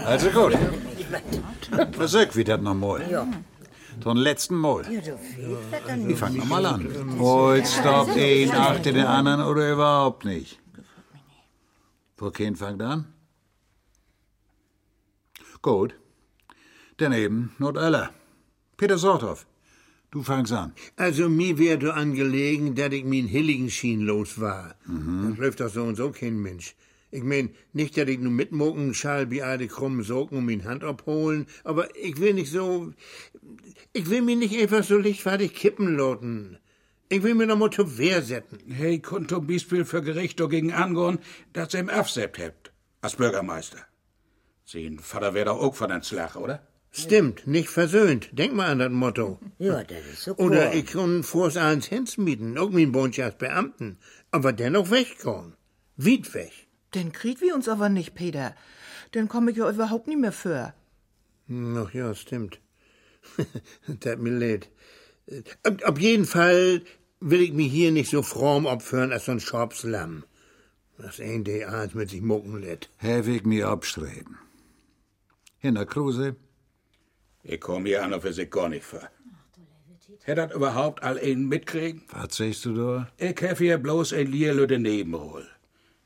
Also gut. Versöck wie dat noch mal. Ja. Von letzten Mal. So Ich fang noch mal an. Heute stoppt ein achter den anderen oder überhaupt nicht. Wo kein fangt an? Gut. Daneben Not Ella. Peter Sorthoff. Du fangst an. Also mir wär do angelegen, dat ich min Hilligen schien los war. Das läuft doch so und so kein Mensch. Ich mein, nicht, dass ich nur mitmucken schall wie alle krummen Socken und min Hand abholen, aber ich will nicht so, ich will mir nicht einfach so lichtfertig kippen loten. Ich will mir noch mal zur Wehr setzen. Hey, kunt zum Beispiel für Gericht dagegen angehen, dass ihr ihm absebt habt, als Bürgermeister. Sein Vater wär doch auch von den Schlag, oder? Stimmt, nicht versöhnt. Denk mal an das Motto. Ja, das ist so Oder cool. ich kann vors eins mieten, auch min Wunsch als Beamten, aber dennoch wegkommen. Weit weg. Den kriegt wir uns aber nicht, Peter. Den komm ich ja überhaupt nicht mehr für. Ach ja, stimmt. Tut mir leid. Ab, ab jeden Fall will ich mich hier nicht so fromm opfern als so ein Schorpslamm. Das ein der eins mit sich mucken lädt. Ich mir abstreben. Hinter Kruse. Ich komm hier an und für sich gar nicht für. Hätt dat überhaupt all einen mitkriegen? Was sagst du da? Ich hab hier bloß ein Lierlöde Nebenhol.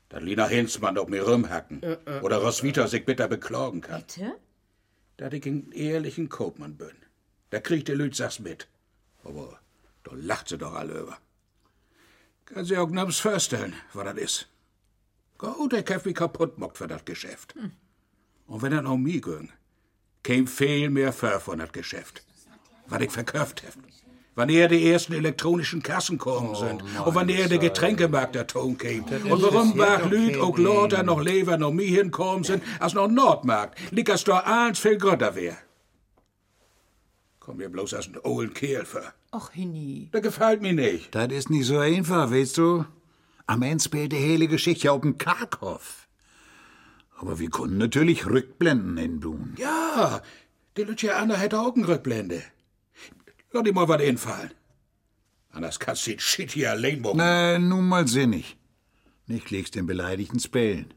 Dat Lina Hinzmann auf mir rumhacken. Oder Roswitha sich bitter beklagen kann. Bitte? Dat ich ein ehrlichen Kaufmann bin. Da kriegt die Lüt sag's mit. Aber da lacht sie doch alle über. Kann sie auch nabs vorstellen, was das ist. Gut, ich hab mich kaputt mockt für das Geschäft. Und wenn er noch mir ging, käm viel mehr für von das Geschäft. Was ich verkauft hab. Wann er die ersten elektronischen Kassen kommen sind. und wann er der Getränkemarkt der Ton käm. Und warum war Lüt auch lauter noch Lever noch mir hinkommen sind, als noch Nordmarkt. Liegt das doch eins viel grötter wär. Komm mir bloß als ein olden Kerl für. Ach, Hinni. Der gefällt mir nicht. Das ist nicht so einfach, weißt du? Am Ende spielt die hele Geschichte auf dem Karkhoff. Aber wir konnten natürlich Rückblenden entbluen. Ja, die Luciana hätte auch eine Rückblende. Lass dir mal was einfallen. Anders kannst du den Shit hier allein machen. Na, nun mal sinnig. Nicht legst den Beleidigten spellen.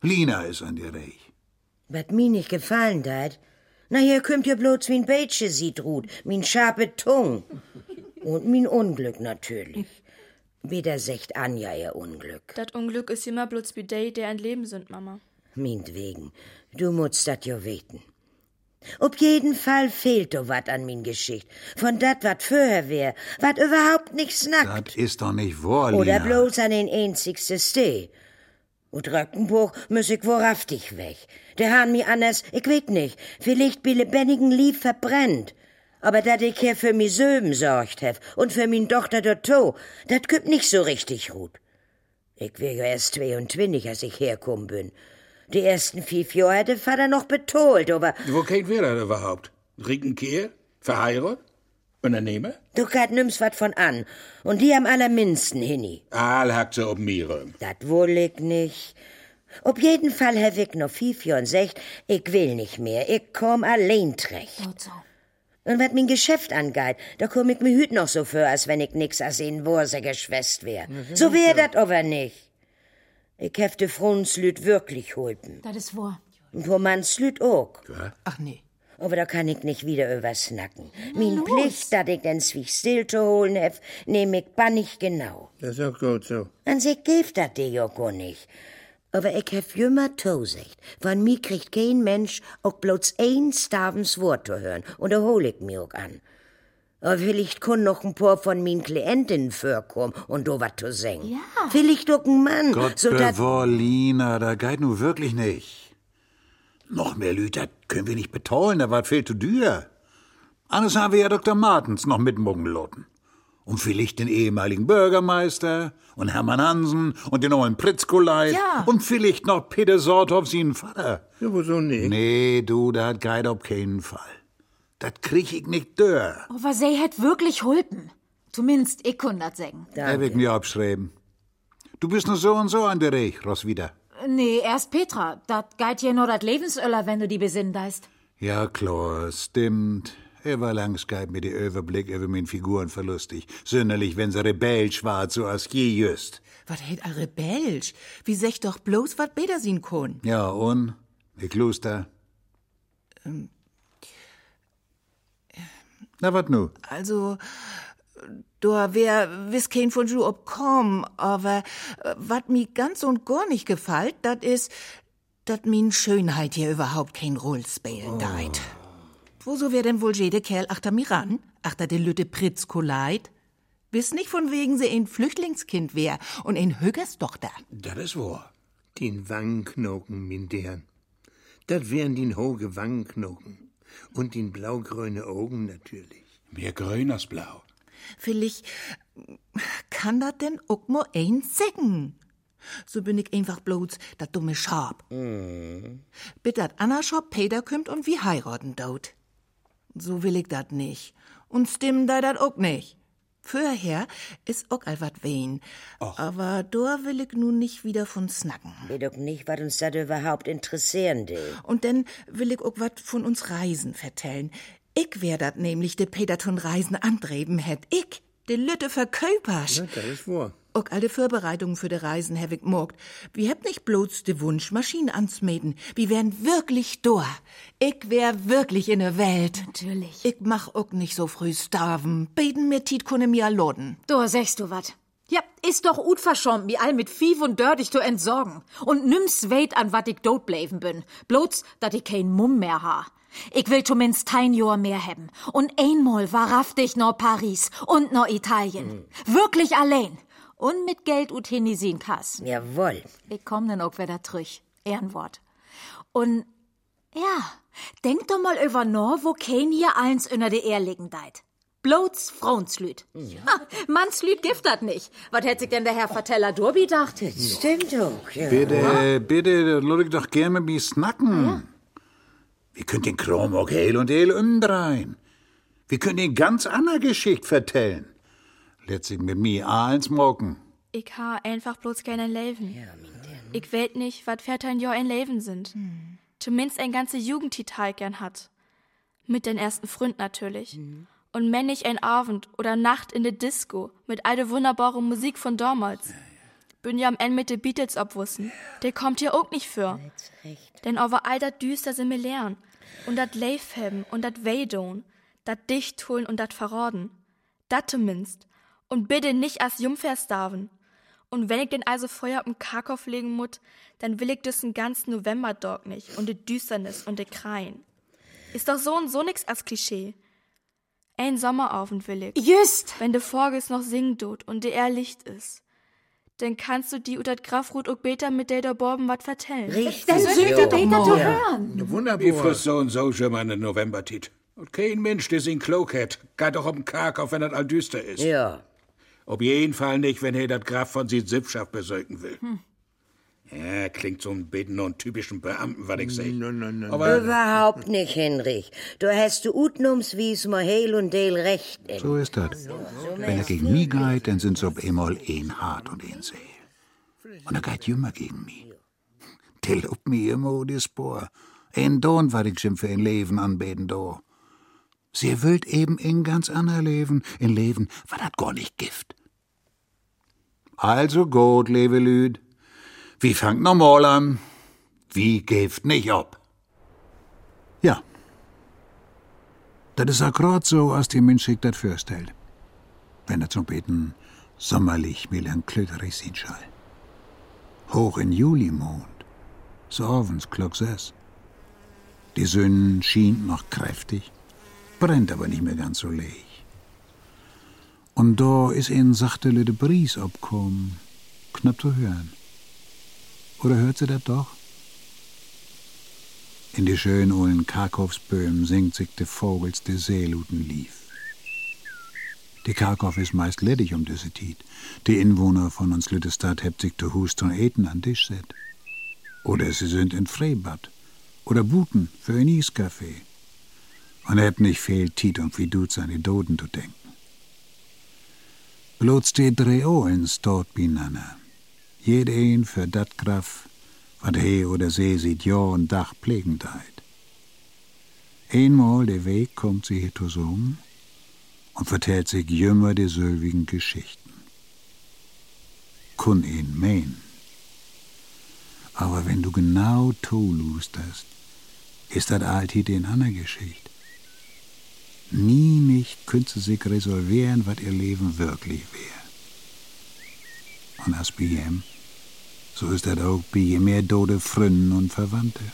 Lina ist an dir reich. Was mir nicht gefallen dat, na hier kümmt ihr bloß min Beitsche sieht Ruth, min scharfe Tung. Und min Unglück natürlich. Wieder secht Anja ihr Unglück. Das Unglück ist immer bloß wie die, der ein Leben sind, Mama. Mintwegen, du musst dat jo weten. Ob jeden Fall fehlt do wat an min Geschicht. Von dat wat vorher wär, wat überhaupt nicht snackt. Das ist doch nicht wahr, Oder Lina. bloß an den einzigste Steh. Und Röckenbuch muss ich wahrhaftig weg. Der han mi anders, ich weet nicht, vielleicht bi lebendigen Lieb verbrennt. Aber dat ich hier für mi Söben sorgt hef und für min Tochter Dotto, dat kümmt nicht so richtig gut. Ich wär ja erst 22, als ich herkommen bin. Die ersten fünf Jahre hat der Vater noch betolt, aber Wo kennt wir das überhaupt? Riekenkehr? Verheiratet? Unternehmer? du kat nimmst wat von an. Und die am allerminsten, Hinni. Aal hackt sie ob mir. Dat wohl ich nicht. Ob jeden Fall hab ich noch fünf Jahren secht, ich will nicht mehr, ich komm allein trecht. Gut so. Und wat mein Geschäft angeht, da komm ich mir hüt noch so für, als wenn ich nix als in Wurse geschwäst wär. So wär dat aber nicht. Ich hefte Frunslüt wirklich holpen. Das ist wahr. Und wo man's Lüt auch. Ach nee. Aber da kann ich nicht wieder übersnacken. Min Pflicht, dat ich den Zwieg still zu holen hef, nehm ich bannig genau. Das ist auch gut so. An sich gibt dat dir ja gar nicht. Aber ich hef jümmer tosecht. Von mir kriegt kein Mensch auch bloß ein Stavens Wort zu hören. Und da hol ich mir auch an. Aber vielleicht kun noch ein paar von min Klientinnen vorkommen und do wat zu singen. Ja. Vielleicht auch ein Mann, Gott so dat... bewahre, Lina, da geht nu wirklich nicht. Noch mehr Lüt, das können wir nicht betollen, da war viel zu dür. Anders haben wir ja Dr. Martens noch mitmogen loten. Und vielleicht den ehemaligen Bürgermeister und Hermann Hansen und den neuen Pritzkoleit Ja. und vielleicht noch Peter Sorthoff, seinen Vater. Ja, wieso nicht? Nee, du, dat geht auf keinen Fall. Dat krieg ich nicht dör. Aber sie hat wirklich hulpen. Zumindest ich kann das sagen. Er wird mir abschreiben. Du bist nur so und so an der Reich, Roswitha. Nee, erst Petra. Dat geht ja nur dat Lebensöller, wenn du die besinnen deist. Ja, klar, stimmt. Er war langskeit mit der Überblick über min Figuren verlustig. Sünderlich, wenn sie rebellisch war, so als je just. Was hätt a rebellisch? Wie sech doch bloß, wat beder sin kun? Ja, und? Die Kloster? Na, wat nu? Also, da wär wiss kein von Ju obkom, aber äh, wat mi ganz und gar nicht gefällt, dat is, dat min Schönheit hier überhaupt kein Roll spielen deit. Woso wär denn wohl jede Kerl achter mir ran? Achter de Lütte Pritzkoleit? Wiss nicht von wegen sie ein Flüchtlingskind wär und ein Högerstochter. Das ist wahr. Den Wangenknochen, min Dern. Das wären den hohe Wangenknochen. Und den blaugrüne Augen natürlich. Mehr grün als blau. Vielleicht kann dat denn auch nur ein sägen. So bin ich einfach bloß dat dumme Schab. Bitte dat Anna Schab Peter kümmt und wie heiraten dort. So will ich dat nicht. Und stimmen da dat auch nicht. Vorher is auch all wat wen. Aber da will ich nun nicht wieder von snacken. Weet doch nicht, was uns das überhaupt interessieren will. Und dann will ich auch wat von uns Reisen vertellen. Ich wär dat nämlich de Peter tun Reisen antreben hätt. Ich, de Lütte Verköpers. Ja, das ist wahr. Auch alle Vorbereitungen für de Reisen hab ich morgt. Wir habt nicht bloß de Wunsch, Maschinen anzumeten. Wir wären wirklich da. Ich wär wirklich in der Welt. Natürlich. Ich mach auch nicht so früh starven. Beten mir Tiet kunne mir loden. Da sagst du wat. Ja, ist doch ut verschommt, mi all mit Vieh und Dördig zu entsorgen. Und nimm's weit an, wat ich dort bleiben bin. Bloß, dat ich kein Mumm mehr ha. Ich will zumindest ein Jahr mehr haben. Und einmal wahrhaftig noch Paris und noch Italien. Wirklich allein. Und mit Geld ut Hinisin Kass. Jawohl. Ich komm dann auch wieder trüch. Ehrenwort. Und, ja, denk doch mal über no, wo kein hier eins unter de Ehr liegen deit. Bloß Frauenslüd. Ha, Mannslüd gift dat nicht. Was hätt sich denn der Herr Verteller Durbi dacht? Stimmt doch, ja. Bitte, bitte, lass ich doch gern mit mir snacken. Wir können den Kram auch heil und heil umdrehen. Wir können den ganz andere Geschichte vertellen. Letztlich mit mir eins morgen. Ich ha einfach bloß keinen Leben. Ich weet nicht, wat Väter ein Jahr ein Leben sind. Zumindest ein ganze Jugendtitel gern hat. Mit den ersten Fründ natürlich. Und wenn nicht ein Abend oder Nacht in der Disco mit all der wunderbaren Musik von damals. Bin ja am Ende mit de Beatles obwussen. Der kommt hier auch nicht für. Denn over all dat Düster sind wir lernen. Und dat Leif haben und dat Weidon. Dat dicht holen und dat verraden. Dat zumindest. Und bitte nicht als Jungferstarven. Und wenn ich den also Feuer auf den Karkow legen mut, dann will ich das den ganzen Novemberdog nicht und die Düsternis und die Kreien. Ist doch so und so nix als Klischee. Ein Sommerabend will ich, Just! wenn de Vogels noch singen tut und de er Licht ist. Dann kannst du die utat Grafrut und Beta mit der da Borben wat vertellen. Richtig. Dann sind wir Peter zu hören. Ja, wunderbar. friss so und so schon mal in Novembertit. Und kein Mensch, der sin klug hat, geht doch um Karkauf, wenn das all düster ist. Ja. Ob jeden Fall nicht, wenn er das Graf von sin Sippschaft besöken will. Hm. Ja, klingt so ein bisschen und typischen Beamten, was ich sag. Nein, nein, nein. Aber Überhaupt nicht, Henrich. Du hast du utnums wie's ma heil und deil recht in. So ist das. Wenn er gegen mich geht, dann sind's ob einmal ein hart und ein seel. Und er geht immer gegen mich. Der lobt mir immer die Spur. Ein Don war ich schon für ein Leben anbeten do. Sie wollt eben ein ganz ander Leben, ein Leben, was hat gar nicht Gift. Also gut, liebe Lüd. Wie fangt normal an? Wie gift nicht ab? Ja, Das ist akkurat so, als die Mensch sich das vorstellt. Wenn er zum Beten sommerlich melancholisch sein soll. Hoch in Julimond, so abends klock. Die Sonne schien noch kräftig, brennt aber nicht mehr ganz so leg. Und da ist ein sachte Lüde Bries abkommen, knapp zu hören. Oder hört sie das doch? In die schönen ollen Karkowsböhmen singt sich de Vogels de Seeluten lief. Die Karkow ist meist ledig um diese Tiet. Die Inwohner von uns Lüttestadt hebt sich de Hust und Eten an Tisch set. Oder sie sind in Freibad. Oder Buten für ein Eiscafé. Und hebt nicht viel Tiet, um wie die Doden zu denken. Bloß die drei Ohlens dort binanna. Jed ein für dat Graf, wat he oder sie sieht Jahr und Dach pflegend heit. Einmal der Weg kommt sie hier zusammen und vertellt sich jümmer die sölwigen Geschichten. Kun ihn mein. Aber wenn du genau tolust hast, ist das alltid in einer Geschichte. Nie nicht könnt sie sich resolvieren, was ihr Leben wirklich wäre. Und als ihm, so ist das auch bei je mehr Tode Fründen und Verwandte.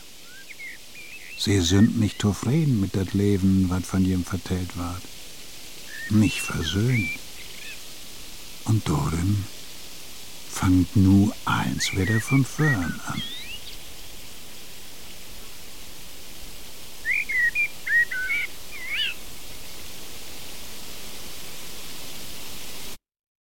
Sie sind nicht zufrieden mit das Leben, was von ihm vertellt ward. Nicht versöhnt. Und darum fangt nu eins wieder von vorn an.